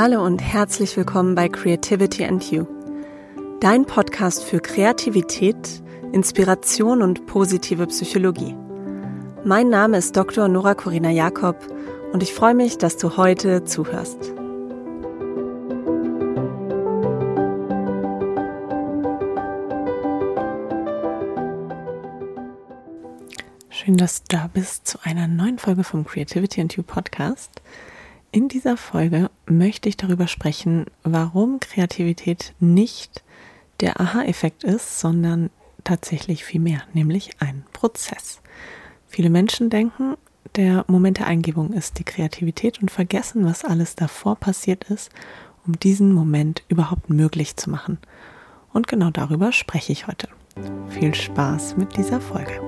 Hallo und herzlich willkommen bei Creativity and You, dein Podcast für Kreativität, Inspiration und positive Psychologie. Mein Name ist Dr. Nora Corina Jakob und ich freue mich, dass du heute zuhörst. Schön, dass du da bist zu einer neuen Folge vom Creativity and You Podcast. In dieser Folge möchte ich darüber sprechen, warum Kreativität nicht der Aha-Effekt ist, sondern tatsächlich viel mehr, nämlich ein Prozess. Viele Menschen denken, der Moment der Eingebung ist die Kreativität und vergessen, was alles davor passiert ist, um diesen Moment überhaupt möglich zu machen. Und genau darüber spreche ich heute. Viel Spaß mit dieser Folge.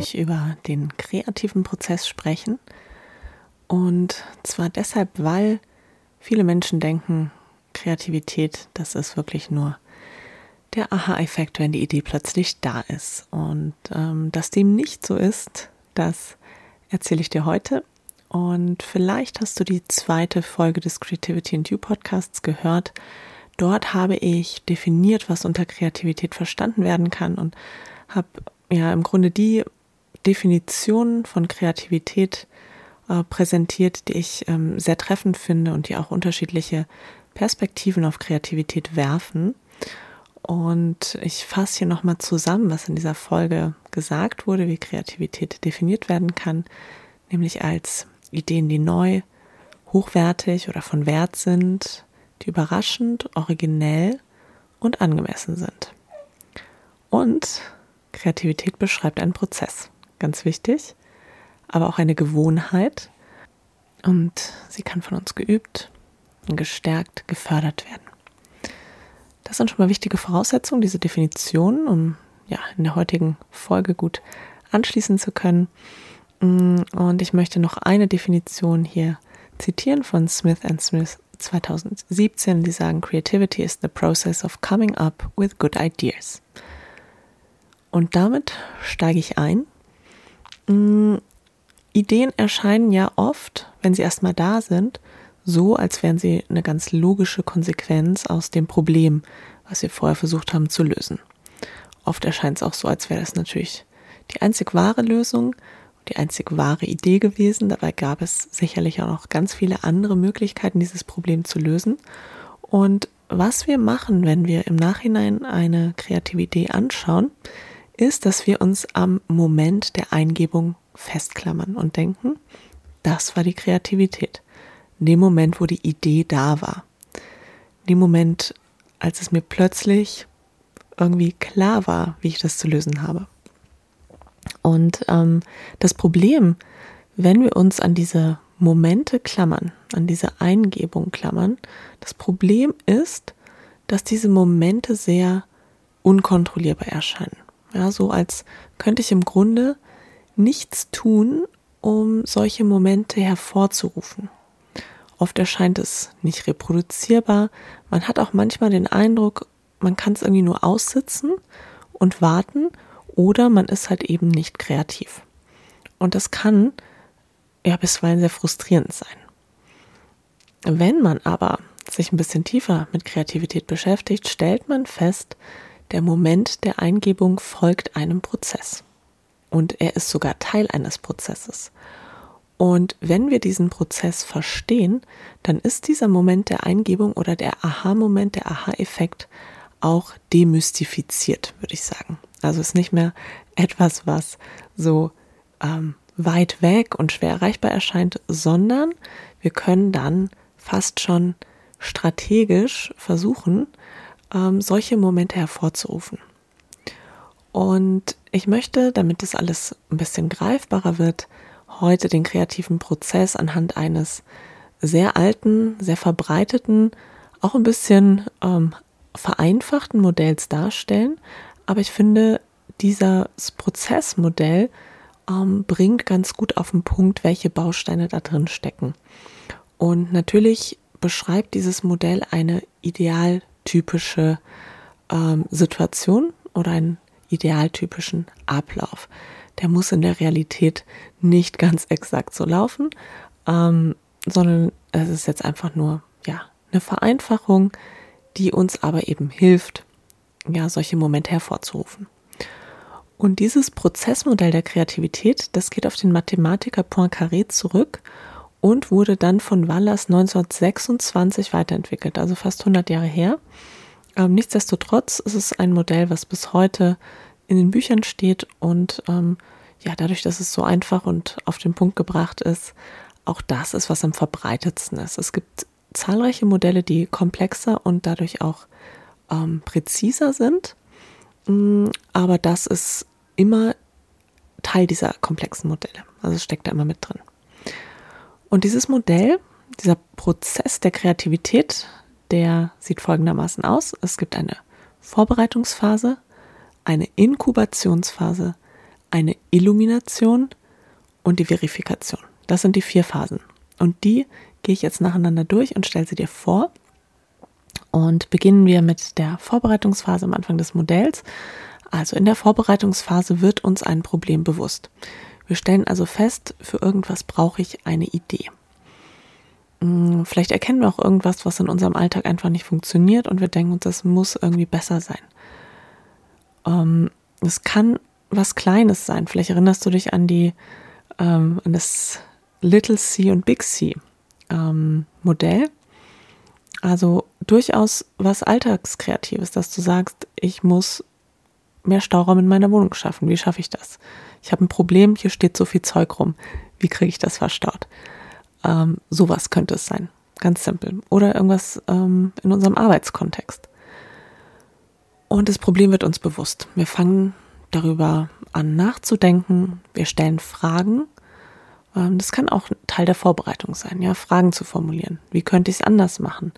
Ich über den kreativen Prozess sprechen. Und zwar deshalb, weil viele Menschen denken, Kreativität, das ist wirklich nur der Aha-Effekt, wenn die Idee plötzlich da ist. Und ähm, dass dem nicht so ist, das erzähle ich dir heute. Und vielleicht hast du die zweite Folge des Creativity and You Podcasts gehört. Dort habe ich definiert, was unter Kreativität verstanden werden kann und habe ja im Grunde die Definitionen von Kreativität äh, präsentiert, die ich ähm, sehr treffend finde und die auch unterschiedliche Perspektiven auf Kreativität werfen. Und ich fasse hier nochmal zusammen, was in dieser Folge gesagt wurde, wie Kreativität definiert werden kann, nämlich als Ideen, die neu, hochwertig oder von Wert sind, die überraschend, originell und angemessen sind. Und Kreativität beschreibt einen Prozess ganz wichtig, aber auch eine Gewohnheit und sie kann von uns geübt gestärkt, gefördert werden. Das sind schon mal wichtige Voraussetzungen, diese Definition, um ja in der heutigen Folge gut anschließen zu können. Mm, und ich möchte noch eine Definition hier zitieren von Smith Smith 2017. Die sagen, Creativity is the process of coming up with good ideas. Und damit steige ich ein Mm, Ideen erscheinen ja oft, wenn sie erstmal da sind, so, als wären sie eine ganz logische Konsequenz aus dem Problem, was wir vorher versucht haben zu lösen. Oft erscheint es auch so, als wäre das natürlich die einzig wahre Lösung, die einzig wahre Idee gewesen. Dabei gab es sicherlich auch noch ganz viele andere Möglichkeiten, dieses Problem zu lösen. Und was wir machen, wenn wir im Nachhinein eine kreative Idee anschauen, ist, dass wir uns am Moment der Eingebung festklammern und denken, das war die Kreativität. In dem Moment, wo die Idee da war. In dem Moment, als es mir plötzlich irgendwie klar war, wie ich das zu lösen habe. Und ähm, das Problem, wenn wir uns an diese Momente klammern, an diese Eingebung klammern, das Problem ist, dass diese Momente sehr unkontrollierbar erscheinen. Ja, so als könnte ich im Grunde nichts tun, um solche Momente hervorzurufen. Oft erscheint es nicht reproduzierbar. Man hat auch manchmal den Eindruck, man kann es irgendwie nur aussitzen und warten oder man ist halt eben nicht kreativ. Und das kann ja bisweilen sehr frustrierend sein. Wenn man aber sich ein bisschen tiefer mit Kreativität beschäftigt, stellt man fest, der Moment der Eingebung folgt einem Prozess. Und er ist sogar Teil eines Prozesses. Und wenn wir diesen Prozess verstehen, dann ist dieser Moment der Eingebung oder der Aha-Moment, der Aha-Effekt auch demystifiziert, würde ich sagen. Also ist nicht mehr etwas, was so ähm, weit weg und schwer erreichbar erscheint, sondern wir können dann fast schon strategisch versuchen, ähm, solche Momente hervorzurufen. Und ich möchte, damit das alles ein bisschen greifbarer wird, heute den kreativen Prozess anhand eines sehr alten, sehr verbreiteten, auch ein bisschen ähm, vereinfachten Modells darstellen. Aber ich finde, dieses Prozessmodell ähm, bringt ganz gut auf den Punkt, welche Bausteine da drin stecken. Und natürlich beschreibt dieses Modell eine idealtypische ähm, Situation oder einen idealtypischen Ablauf. Der muss in der Realität nicht ganz exakt so laufen, ähm, sondern es ist jetzt einfach nur ja eine Vereinfachung, die uns aber eben hilft, ja solche Momente hervorzurufen. Und dieses Prozessmodell der Kreativität, das geht auf den Mathematiker Poincaré zurück und wurde dann von Wallace 1926 weiterentwickelt, also fast 100 Jahre her. Ähm, nichtsdestotrotz ist es ein Modell, was bis heute in den Büchern steht und ähm, ja, dadurch, dass es so einfach und auf den Punkt gebracht ist, auch das ist, was am verbreitetsten ist. Es gibt zahlreiche Modelle, die komplexer und dadurch auch ähm, präziser sind, mm, aber das ist immer Teil dieser komplexen Modelle. Also steckt da immer mit drin. Und dieses Modell, dieser Prozess der Kreativität, der sieht folgendermaßen aus. Es gibt eine Vorbereitungsphase, eine Inkubationsphase, eine Illumination und die Verifikation. Das sind die vier Phasen. Und die gehe ich jetzt nacheinander durch und stelle sie dir vor. Und beginnen wir mit der Vorbereitungsphase am Anfang des Modells. Also in der Vorbereitungsphase wird uns ein Problem bewusst. Wir stellen also fest, für irgendwas brauche ich eine Idee. Hm, vielleicht erkennen wir auch irgendwas, was in unserem Alltag einfach nicht funktioniert und wir denken uns, das muss irgendwie besser sein. Ähm, es kann was Kleines sein. Vielleicht erinnerst du dich an die ähm, an das Little C und Big C ähm, Modell. Also durchaus was Alltagskreatives, dass du sagst, ich muss mehr Stauraum in meiner Wohnung schaffen. Wie schaffe ich das? Ich habe ein Problem, hier steht so viel Zeug rum. Wie kriege ich das verstaut? Ähm, sowas könnte es sein. Ganz simpel. Oder irgendwas ähm, in unserem Arbeitskontext. Und das Problem wird uns bewusst. Wir fangen darüber an nachzudenken. Wir stellen Fragen. Ähm, das kann auch Teil der Vorbereitung sein, ja, Fragen zu formulieren. Wie könnte ich es anders machen?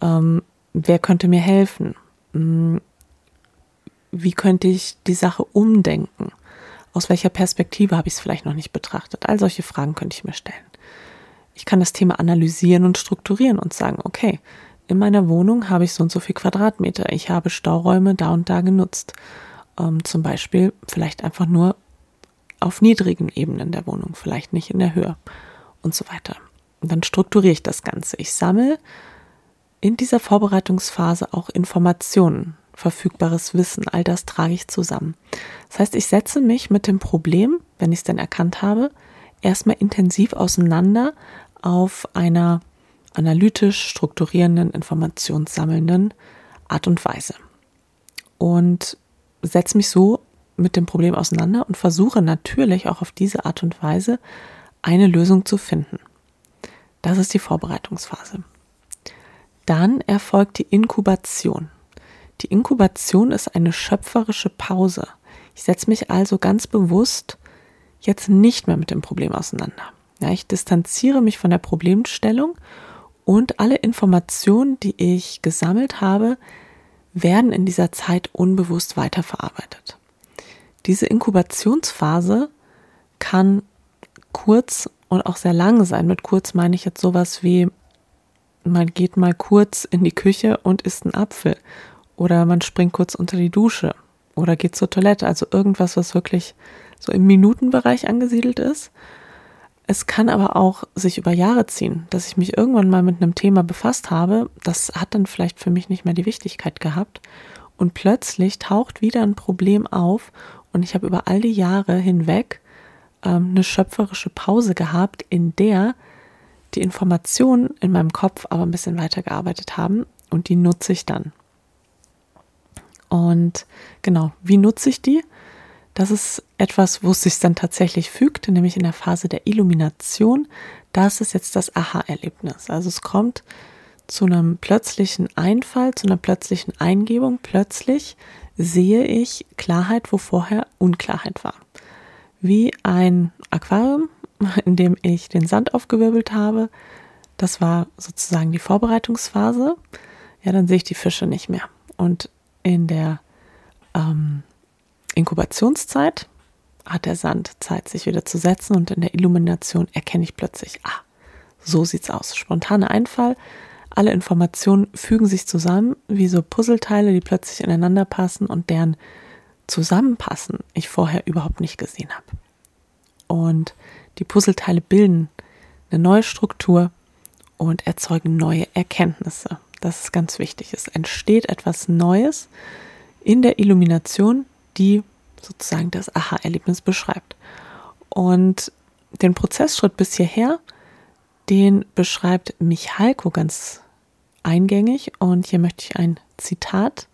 Ähm, wer könnte mir helfen? Hm, wie könnte ich die Sache umdenken? Aus welcher Perspektive habe ich es vielleicht noch nicht betrachtet? All solche Fragen könnte ich mir stellen. Ich kann das Thema analysieren und strukturieren und sagen, okay, in meiner Wohnung habe ich so und so viel Quadratmeter. Ich habe Stauräume da und da genutzt. Ähm, zum Beispiel vielleicht einfach nur auf niedrigen Ebenen der Wohnung, vielleicht nicht in der Höhe und so weiter. Und dann strukturiere ich das Ganze. Ich sammle in dieser Vorbereitungsphase auch Informationen verfügbares Wissen, all das trage ich zusammen. Das heißt, ich setze mich mit dem Problem, wenn ich es denn erkannt habe, erstmal intensiv auseinander auf einer analytisch strukturierenden, informationssammelnden Art und Weise. Und setze mich so mit dem Problem auseinander und versuche natürlich auch auf diese Art und Weise eine Lösung zu finden. Das ist die Vorbereitungsphase. Dann erfolgt die Inkubation. Die Inkubation ist eine schöpferische Pause. Ich setze mich also ganz bewusst jetzt nicht mehr mit dem Problem auseinander. Ja, ich distanziere mich von der Problemstellung und alle Informationen, die ich gesammelt habe, werden in dieser Zeit unbewusst weiterverarbeitet. Diese Inkubationsphase kann kurz und auch sehr lang sein. Mit kurz meine ich jetzt sowas wie, man geht mal kurz in die Küche und isst einen Apfel oder man springt kurz unter die Dusche oder geht zur Toilette. Also irgendwas, was wirklich so im Minutenbereich angesiedelt ist. Es kann aber auch sich über Jahre ziehen, dass ich mich irgendwann mal mit einem Thema befasst habe. Das hat dann vielleicht für mich nicht mehr die Wichtigkeit gehabt. Und plötzlich taucht wieder ein Problem auf und ich habe über all die Jahre hinweg ähm, eine schöpferische Pause gehabt, in der die Informationen in meinem Kopf aber ein bisschen weitergearbeitet haben und die nutze ich dann. Und genau, wie nutze ich die? Das ist etwas, wo es sich dann tatsächlich fügt, nämlich in der Phase der Illumination. Das ist jetzt das Aha-Erlebnis. Also es kommt zu einem plötzlichen Einfall, zu einer plötzlichen Eingebung. Plötzlich sehe ich Klarheit, wo vorher Unklarheit war. Wie ein Aquarium, in dem ich den Sand aufgewirbelt habe. Das war sozusagen die Vorbereitungsphase. Ja, dann sehe ich die Fische nicht mehr. Und in der ähm, Inkubationszeit hat der Sand Zeit, sich wieder zu setzen und in der Illumination erkenne ich plötzlich, ah, so sieht's aus. Spontaner Einfall, alle Informationen fügen sich zusammen, wie so Puzzleteile, die plötzlich ineinander passen und deren Zusammenpassen ich vorher überhaupt nicht gesehen habe. Und die Puzzleteile bilden eine neue Struktur und erzeugen neue Erkenntnisse. Das ist ganz wichtig. Es entsteht etwas Neues in der Illumination, die sozusagen das Aha-Erlebnis beschreibt. Und den Prozessschritt bis hierher, den beschreibt Michalko ganz eingängig. Und hier möchte ich ein Zitat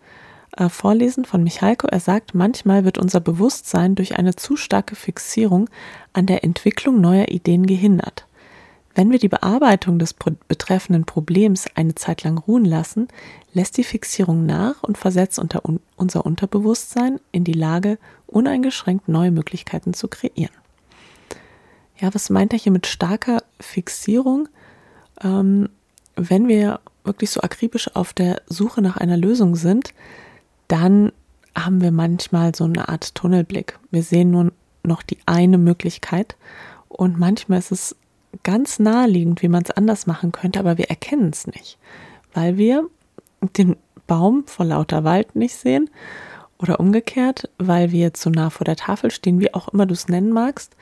äh, vorlesen von Michalko. Er sagt, manchmal wird unser Bewusstsein durch eine zu starke Fixierung an der Entwicklung neuer Ideen gehindert. Wenn wir die Bearbeitung des betreffenden Problems eine Zeit lang ruhen lassen, lässt die Fixierung nach und versetzt unter un unser Unterbewusstsein in die Lage, uneingeschränkt neue Möglichkeiten zu kreieren. Ja, was meint er hier mit starker Fixierung? Ähm, wenn wir wirklich so akribisch auf der Suche nach einer Lösung sind, dann haben wir manchmal so eine Art Tunnelblick. Wir sehen nur noch die eine Möglichkeit und manchmal ist es ganz naheliegend, wie man es anders machen könnte, aber wir erkennen es nicht, weil wir den Baum vor lauter Wald nicht sehen oder umgekehrt, weil wir zu nah vor der Tafel stehen, wie auch immer du es nennen magst,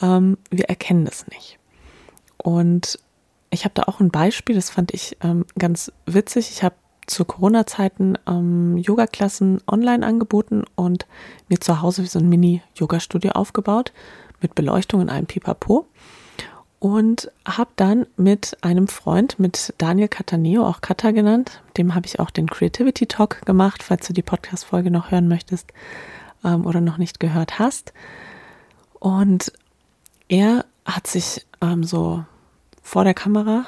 ähm, wir erkennen es nicht. Und ich habe da auch ein Beispiel, das fand ich ähm, ganz witzig. Ich habe zu Corona-Zeiten ähm, Yoga-Klassen online angeboten und mir zu Hause so ein Mini-Yoga-Studio aufgebaut mit Beleuchtung in einem Pipapo und habe dann mit einem Freund, mit Daniel Cataneo, auch Kata genannt, dem habe ich auch den Creativity Talk gemacht, falls du die Podcast-Folge noch hören möchtest ähm, oder noch nicht gehört hast. Und er hat sich ähm, so vor der Kamera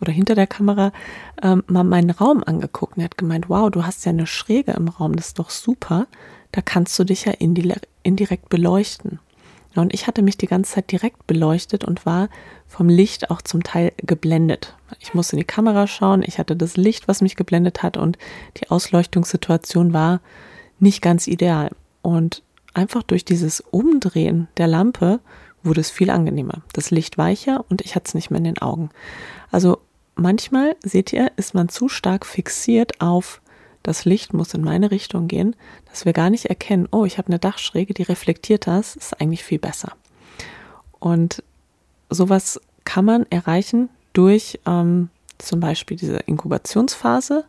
oder hinter der Kamera ähm, mal meinen Raum angeguckt und er hat gemeint, wow, du hast ja eine Schräge im Raum, das ist doch super, da kannst du dich ja indirekt beleuchten. Und ich hatte mich die ganze Zeit direkt beleuchtet und war vom Licht auch zum Teil geblendet. Ich musste in die Kamera schauen, ich hatte das Licht, was mich geblendet hat und die Ausleuchtungssituation war nicht ganz ideal. Und einfach durch dieses Umdrehen der Lampe wurde es viel angenehmer. Das Licht weicher und ich hatte es nicht mehr in den Augen. Also manchmal, seht ihr, ist man zu stark fixiert auf das Licht muss in meine Richtung gehen, dass wir gar nicht erkennen, oh, ich habe eine Dachschräge, die reflektiert das, ist eigentlich viel besser. Und sowas kann man erreichen durch ähm, zum Beispiel diese Inkubationsphase,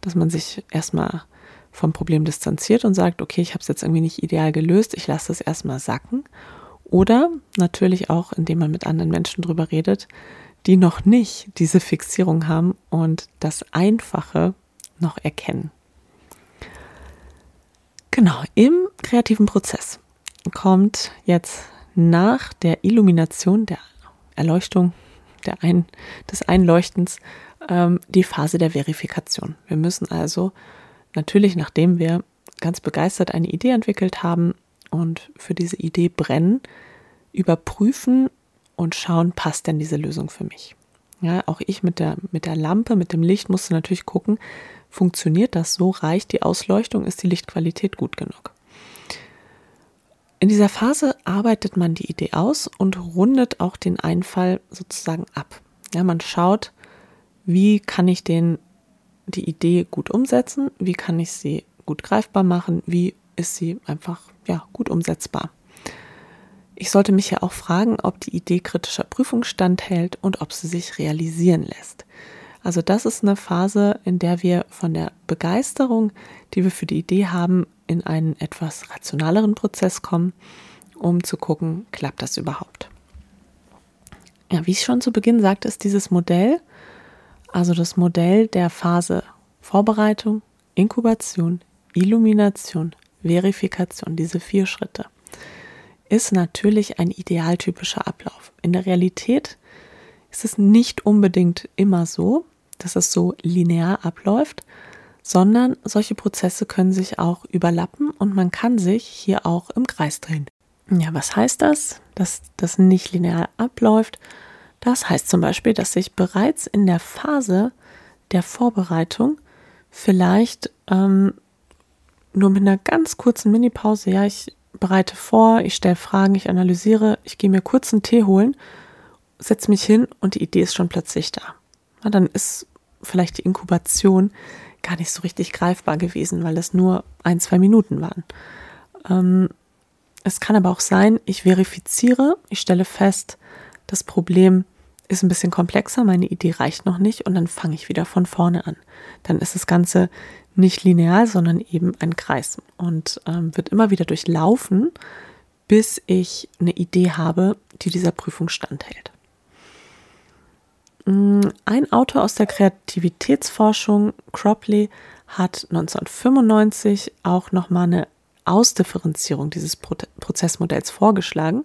dass man sich erstmal vom Problem distanziert und sagt, okay, ich habe es jetzt irgendwie nicht ideal gelöst, ich lasse es erstmal sacken. Oder natürlich auch, indem man mit anderen Menschen drüber redet, die noch nicht diese Fixierung haben und das Einfache noch erkennen. Genau, im kreativen Prozess kommt jetzt nach der Illumination, der Erleuchtung, der Ein, des Einleuchtens, ähm, die Phase der Verifikation. Wir müssen also natürlich, nachdem wir ganz begeistert eine Idee entwickelt haben und für diese Idee brennen, überprüfen und schauen, passt denn diese Lösung für mich. Ja, auch ich mit der, mit der Lampe, mit dem Licht musste natürlich gucken, Funktioniert das so? Reicht die Ausleuchtung? Ist die Lichtqualität gut genug? In dieser Phase arbeitet man die Idee aus und rundet auch den Einfall sozusagen ab. Ja, man schaut, wie kann ich den, die Idee gut umsetzen? Wie kann ich sie gut greifbar machen? Wie ist sie einfach, ja, gut umsetzbar? Ich sollte mich ja auch fragen, ob die Idee kritischer Prüfung standhält und ob sie sich realisieren lässt. Also das ist eine Phase, in der wir von der Begeisterung, die wir für die Idee haben, in einen etwas rationaleren Prozess kommen, um zu gucken, klappt das überhaupt. Ja, wie ich schon zu Beginn sagte, ist dieses Modell, also das Modell der Phase Vorbereitung, Inkubation, Illumination, Verifikation, diese vier Schritte, ist natürlich ein idealtypischer Ablauf. In der Realität ist es nicht unbedingt immer so, dass es so linear abläuft, sondern solche Prozesse können sich auch überlappen und man kann sich hier auch im Kreis drehen. Ja, was heißt das, dass das nicht linear abläuft? Das heißt zum Beispiel, dass ich bereits in der Phase der Vorbereitung vielleicht ähm, nur mit einer ganz kurzen Minipause, ja, ich bereite vor, ich stelle Fragen, ich analysiere, ich gehe mir kurz einen Tee holen setze mich hin und die Idee ist schon plötzlich da. Na, dann ist vielleicht die Inkubation gar nicht so richtig greifbar gewesen, weil das nur ein, zwei Minuten waren. Ähm, es kann aber auch sein, ich verifiziere, ich stelle fest, das Problem ist ein bisschen komplexer, meine Idee reicht noch nicht und dann fange ich wieder von vorne an. Dann ist das Ganze nicht linear, sondern eben ein Kreis und ähm, wird immer wieder durchlaufen, bis ich eine Idee habe, die dieser Prüfung standhält. Mm, ein Autor aus der Kreativitätsforschung, Cropley, hat 1995 auch nochmal eine Ausdifferenzierung dieses Prozessmodells vorgeschlagen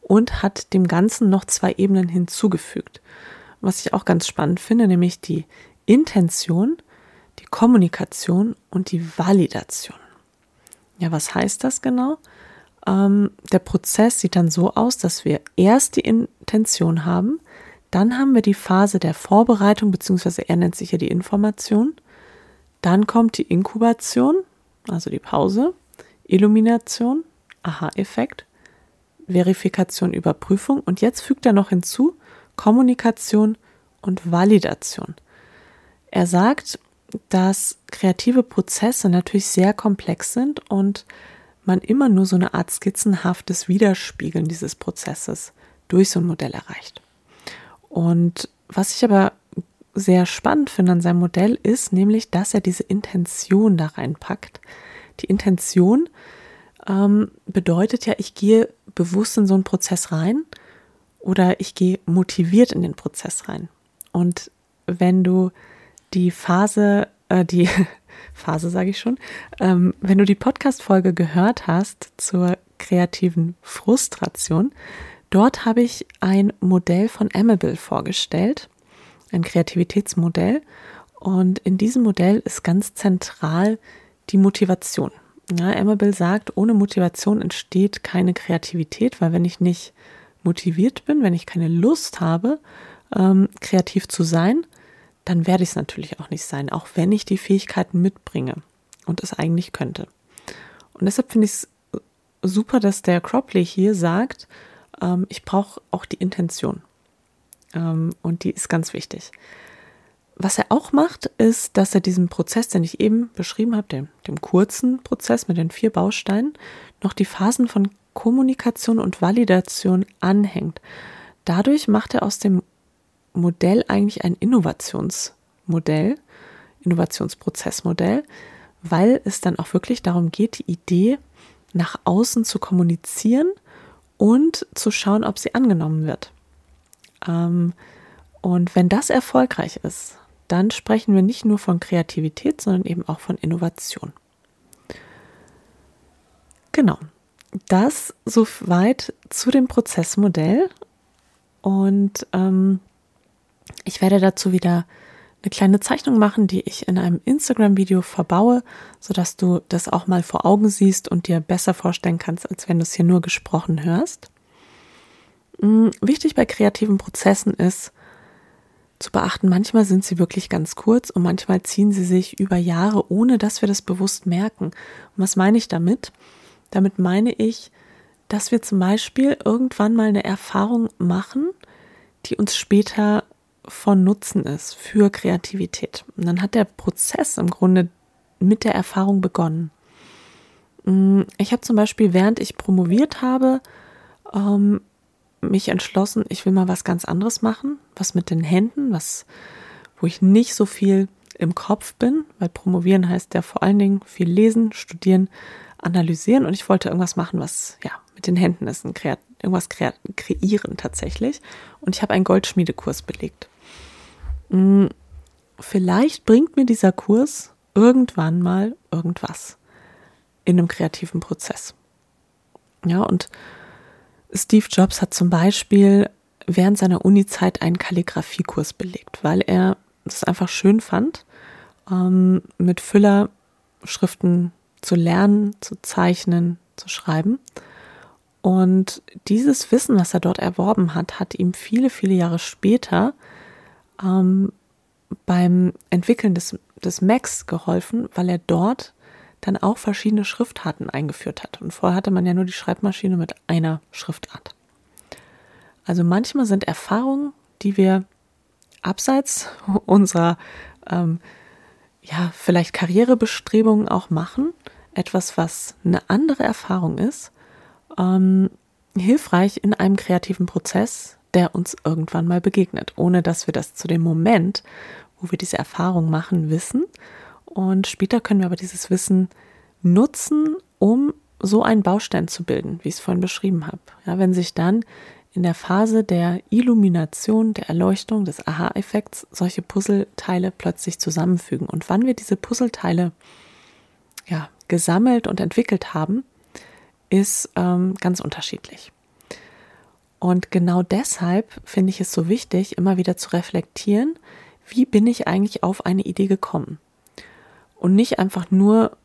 und hat dem Ganzen noch zwei Ebenen hinzugefügt. Was ich auch ganz spannend finde, nämlich die Intention, die Kommunikation und die Validation. Ja, was heißt das genau? Ähm, der Prozess sieht dann so aus, dass wir erst die Intention haben, dann haben wir die Phase der Vorbereitung, beziehungsweise er nennt sich ja die Information. Dann kommt die Inkubation, also die Pause, Illumination, Aha-Effekt Verifikation, Überprüfung und jetzt fügt er noch hinzu Kommunikation und Validation. Er sagt, dass kreative Prozesse natürlich sehr komplex sind und man immer nur so eine Art skizzenhaftes Widerspiegeln dieses Prozesses durch so ein Modell erreicht. Und was ich aber sehr spannend finde an seinem Modell ist nämlich, dass er diese Intention da reinpackt. Die Intention ähm, bedeutet ja, ich gehe bewusst in so einen Prozess rein oder ich gehe motiviert in den Prozess rein. Und wenn du die Phase, äh, die Phase sage ich schon, ähm, wenn du die Podcast-Folge gehört hast zur kreativen Frustration, dort habe ich ein Modell von Amable vorgestellt, ein Kreativitätsmodell. Und in diesem Modell ist ganz zentral die Motivation. Ja, Amabel sagt, ohne Motivation entsteht keine Kreativität, weil wenn ich nicht motiviert bin, wenn ich keine Lust habe, ähm, kreativ zu sein, dann werde ich es natürlich auch nicht sein, auch wenn ich die Fähigkeiten mitbringe und es eigentlich könnte. Und deshalb finde ich es super, dass der Cropley hier sagt, ähm, ich brauche auch die Intention. Ähm, und die ist ganz wichtig. Was er auch macht, ist, dass er diesen Prozess, den ich eben beschrieben habe, dem, dem kurzen Prozess mit den vier Bausteinen, noch die Phasen von Kommunikation und Validation anhängt. Dadurch macht er aus dem Modell eigentlich ein Innovationsmodell, Innovationsprozessmodell, weil es dann auch wirklich darum geht, die Idee nach außen zu kommunizieren und zu schauen, ob sie angenommen wird. Ähm, und wenn das erfolgreich ist, dann sprechen wir nicht nur von Kreativität, sondern eben auch von Innovation. Genau. Das soweit zu dem Prozessmodell. Und ähm, ich werde dazu wieder eine kleine Zeichnung machen, die ich in einem Instagram-Video verbaue, sodass du das auch mal vor Augen siehst und dir besser vorstellen kannst, als wenn du es hier nur gesprochen hörst. Hm, wichtig bei kreativen Prozessen ist, zu beachten, manchmal sind sie wirklich ganz kurz und manchmal ziehen sie sich über Jahre, ohne dass wir das bewusst merken. Und was meine ich damit? Damit meine ich, dass wir zum Beispiel irgendwann mal eine Erfahrung machen, die uns später von Nutzen ist für Kreativität. Und dann hat der Prozess im Grunde mit der Erfahrung begonnen. Mm, ich habe zum Beispiel, während ich promoviert habe, ähm, mich entschlossen, ich will mal was ganz anderes machen, was mit den Händen, was, wo ich nicht so viel im Kopf bin, weil promovieren heißt ja vor allen Dingen viel lesen, studieren, analysieren und ich wollte irgendwas machen, was ja mit den Händen ist, ein Kreat irgendwas kreieren tatsächlich. Und ich habe einen Goldschmiedekurs belegt. Hm, vielleicht bringt mir dieser Kurs irgendwann mal irgendwas in einem kreativen Prozess. Ja, und Steve Jobs hat zum Beispiel während seiner Uni-Zeit einen Kalligrafiekurs belegt, weil er es einfach schön fand, ähm, mit Füllerschriften zu lernen, zu zeichnen, zu schreiben. Und dieses Wissen, was er dort erworben hat, hat ihm viele, viele Jahre später ähm, beim Entwickeln des, des Macs geholfen, weil er dort dann auch verschiedene Schriftarten eingeführt hat. Und vorher hatte man ja nur die Schreibmaschine mit einer Schriftart. Also manchmal sind Erfahrungen, die wir abseits unserer ähm, ja vielleicht Karrierebestrebungen auch machen, etwas, was eine andere Erfahrung ist, ähm, hilfreich in einem kreativen Prozess, der uns irgendwann mal begegnet, ohne dass wir das zu dem Moment, wo wir diese Erfahrung machen, wissen. Und später können wir aber dieses Wissen nutzen, um so einen Baustein zu bilden, wie ich es vorhin beschrieben habe. Ja, wenn sich dann in der Phase der Illumination, der Erleuchtung, des Aha-Effekts solche Puzzleteile plötzlich zusammenfügen. Und wann wir diese Puzzleteile ja, gesammelt und entwickelt haben, ist ähm, ganz unterschiedlich. Und genau deshalb finde ich es so wichtig, immer wieder zu reflektieren, wie bin ich eigentlich auf eine Idee gekommen? Und nicht einfach nur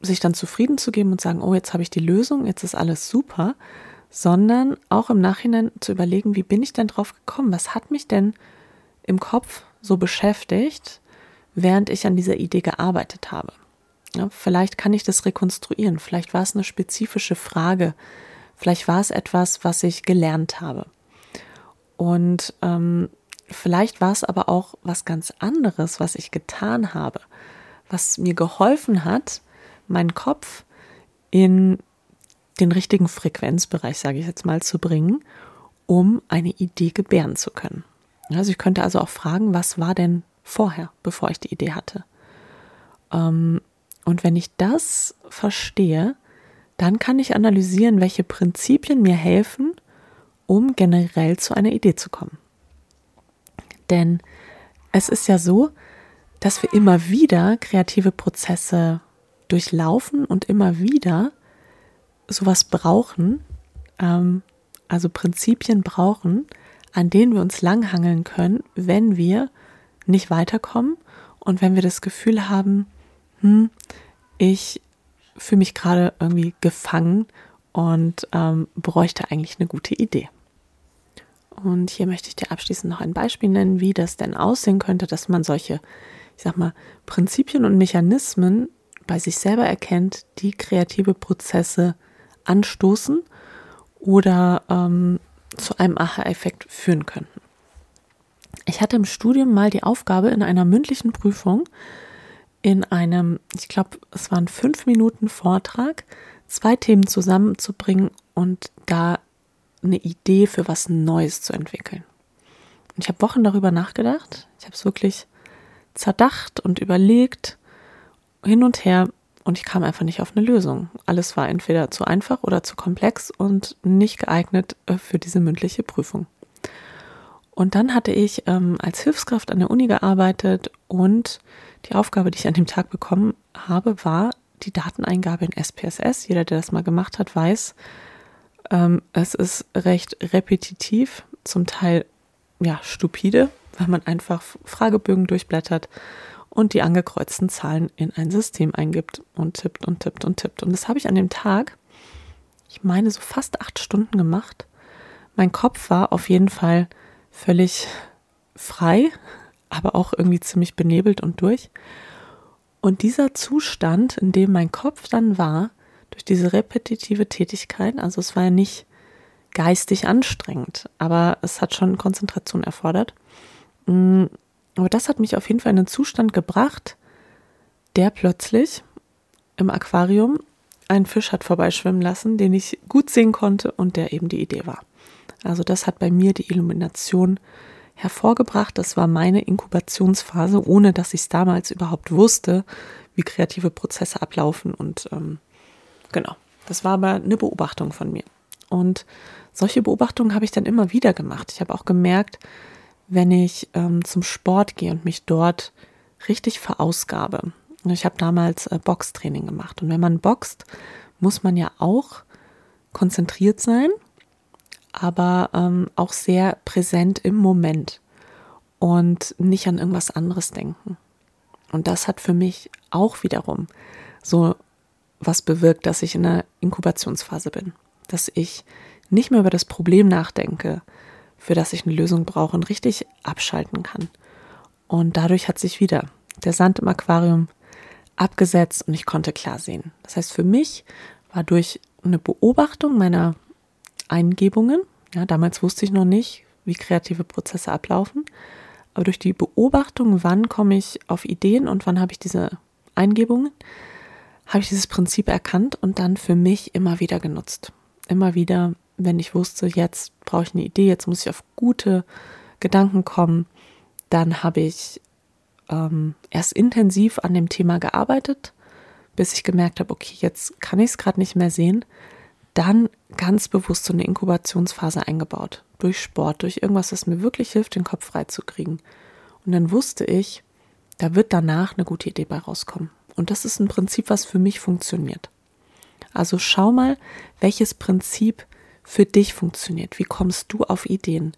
sich dann zufrieden zu geben und sagen, oh, jetzt habe ich die Lösung, jetzt ist alles super, sondern auch im Nachhinein zu überlegen, wie bin ich denn drauf gekommen? Was hat mich denn im Kopf so beschäftigt, während ich an dieser Idee gearbeitet habe? Ja, vielleicht kann ich das rekonstruieren, vielleicht war es eine spezifische Frage, vielleicht war es etwas, was ich gelernt habe. Und ähm, vielleicht war es aber auch was ganz anderes, was ich getan habe, was mir geholfen hat, meinen Kopf in den richtigen Frequenzbereich, sage ich jetzt mal, zu bringen, um eine Idee gebären zu können. Also ich könnte also auch fragen, was war denn vorher, bevor ich die Idee hatte? Ähm, und wenn ich das verstehe, dann kann ich analysieren, welche Prinzipien mir helfen, um generell zu einer Idee zu kommen. Denn es ist ja so, dass wir immer wieder kreative Prozesse durchlaufen und immer wieder sowas brauchen, ähm, also Prinzipien brauchen, an denen wir uns langhangeln können, wenn wir nicht weiterkommen und wenn wir das Gefühl haben, hm, ich fühle mich gerade irgendwie gefangen und ähm, bräuchte eigentlich eine gute Idee. Und hier möchte ich dir abschließend noch ein Beispiel nennen, wie das denn aussehen könnte, dass man solche, ich sag mal, Prinzipien und Mechanismen bei sich selber erkennt, die kreative Prozesse anstoßen oder ähm, zu einem Aha-Effekt führen könnten. Ich hatte im Studium mal die Aufgabe, in einer mündlichen Prüfung, in einem, ich glaube, es waren fünf Minuten Vortrag, zwei Themen zusammenzubringen und da eine Idee für was Neues zu entwickeln. Und ich habe Wochen darüber nachgedacht. Ich habe es wirklich zerdacht und überlegt, hin und her und ich kam einfach nicht auf eine Lösung. Alles war entweder zu einfach oder zu komplex und nicht geeignet äh, für diese mündliche Prüfung. Und dann hatte ich ähm, als Hilfskraft an der Uni gearbeitet und die Aufgabe, die ich an dem Tag bekommen habe, war die Dateneingabe in SPSS. Jeder, der das mal gemacht hat, weiß, ähm, es ist recht repetitiv, zum Teil ja stupide, weil man einfach Fragebögen durchblättert und die angekreuzten Zahlen in ein System eingibt und tippt und tippt und tippt. Und das habe ich an dem Tag, ich meine, so fast acht Stunden gemacht. Mein Kopf war auf jeden Fall völlig frei, aber auch irgendwie ziemlich benebelt und durch. Und dieser Zustand, in dem mein Kopf dann war, durch diese repetitive Tätigkeit, also es war ja nicht geistig anstrengend, aber es hat schon Konzentration erfordert, mm, aber das hat mich auf jeden Fall in einen Zustand gebracht, der plötzlich im Aquarium einen Fisch hat vorbeischwimmen lassen, den ich gut sehen konnte und der eben die Idee war. Also das hat bei mir die Illumination hervorgebracht. Das war meine Inkubationsphase, ohne dass ich es damals überhaupt wusste, wie kreative Prozesse ablaufen. Und ähm, genau, das war aber eine Beobachtung von mir. Und solche Beobachtungen habe ich dann immer wieder gemacht. Ich habe auch gemerkt, wenn ich ähm, zum Sport gehe und mich dort richtig verausgabe. Ich habe damals äh, Boxtraining gemacht und wenn man boxt, muss man ja auch konzentriert sein, aber ähm, auch sehr präsent im Moment und nicht an irgendwas anderes denken. Und das hat für mich auch wiederum so was bewirkt, dass ich in einer Inkubationsphase bin, dass ich nicht mehr über das Problem nachdenke, für das ich eine Lösung brauche und richtig abschalten kann. Und dadurch hat sich wieder der Sand im Aquarium abgesetzt und ich konnte klar sehen. Das heißt, für mich war durch eine Beobachtung meiner Eingebungen, Ja, damals wusste ich noch nicht, wie kreative Prozesse ablaufen. Aber durch die Beobachtung, wann komme ich auf Ideen und wann habe ich diese Eingebungen, habe ich dieses Prinzip erkannt und dann für mich immer wieder genutzt. Immer wieder, wenn ich wusste, jetzt brauche ich eine Idee, jetzt muss ich auf gute Gedanken kommen, dann habe ich ähm, erst intensiv an dem Thema gearbeitet, bis ich gemerkt habe, okay, jetzt kann ich es gerade nicht mehr sehen. Dann ganz bewusst so eine Inkubationsphase eingebaut. Durch Sport, durch irgendwas, das mir wirklich hilft, den Kopf frei zu kriegen. Und dann wusste ich, da wird danach eine gute Idee bei rauskommen. Und das ist ein Prinzip, was für mich funktioniert. Also schau mal, welches Prinzip für dich funktioniert. Wie kommst du auf Ideen?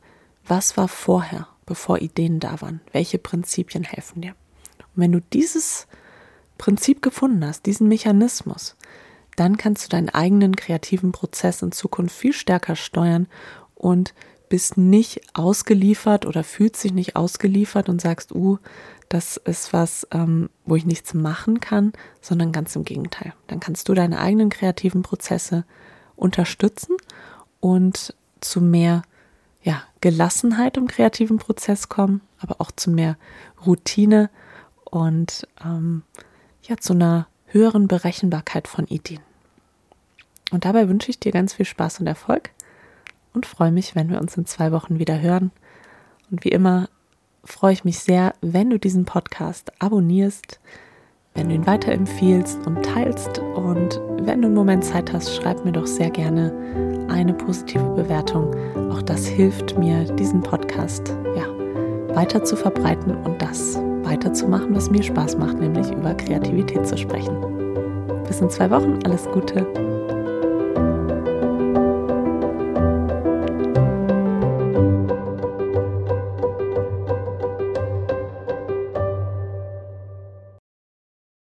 Was war vorher, bevor Ideen da waren? Welche Prinzipien helfen dir? Und wenn du dieses Prinzip gefunden hast, diesen Mechanismus, dann kannst du deinen eigenen kreativen Prozess in Zukunft viel stärker steuern und bist nicht ausgeliefert oder fühlst dich nicht ausgeliefert und sagst, uh, das ist was, ähm, wo ich nichts machen kann, sondern ganz im Gegenteil. Dann kannst du deine eigenen kreativen Prozesse unterstützen und zu mehr ja, Gelassenheit im kreativen Prozess kommen, aber auch zu mehr Routine und ähm, ja, zu einer höheren Berechenbarkeit von Ideen. Und dabei wünsche ich dir ganz viel Spaß und Erfolg und freue mich, wenn wir uns in zwei Wochen wieder hören. Und wie immer freue ich mich sehr, wenn du diesen Podcast abonnierst, wenn du ihn weiterempfiehlst und teilst. Und wenn du einen Moment Zeit hast, schreib mir doch sehr gerne eine positive Bewertung. Auch das hilft mir, diesen Podcast ja, weiter zu verbreiten und das weiterzumachen, was mir Spaß macht, nämlich über Kreativität zu sprechen. Bis in zwei Wochen, alles Gute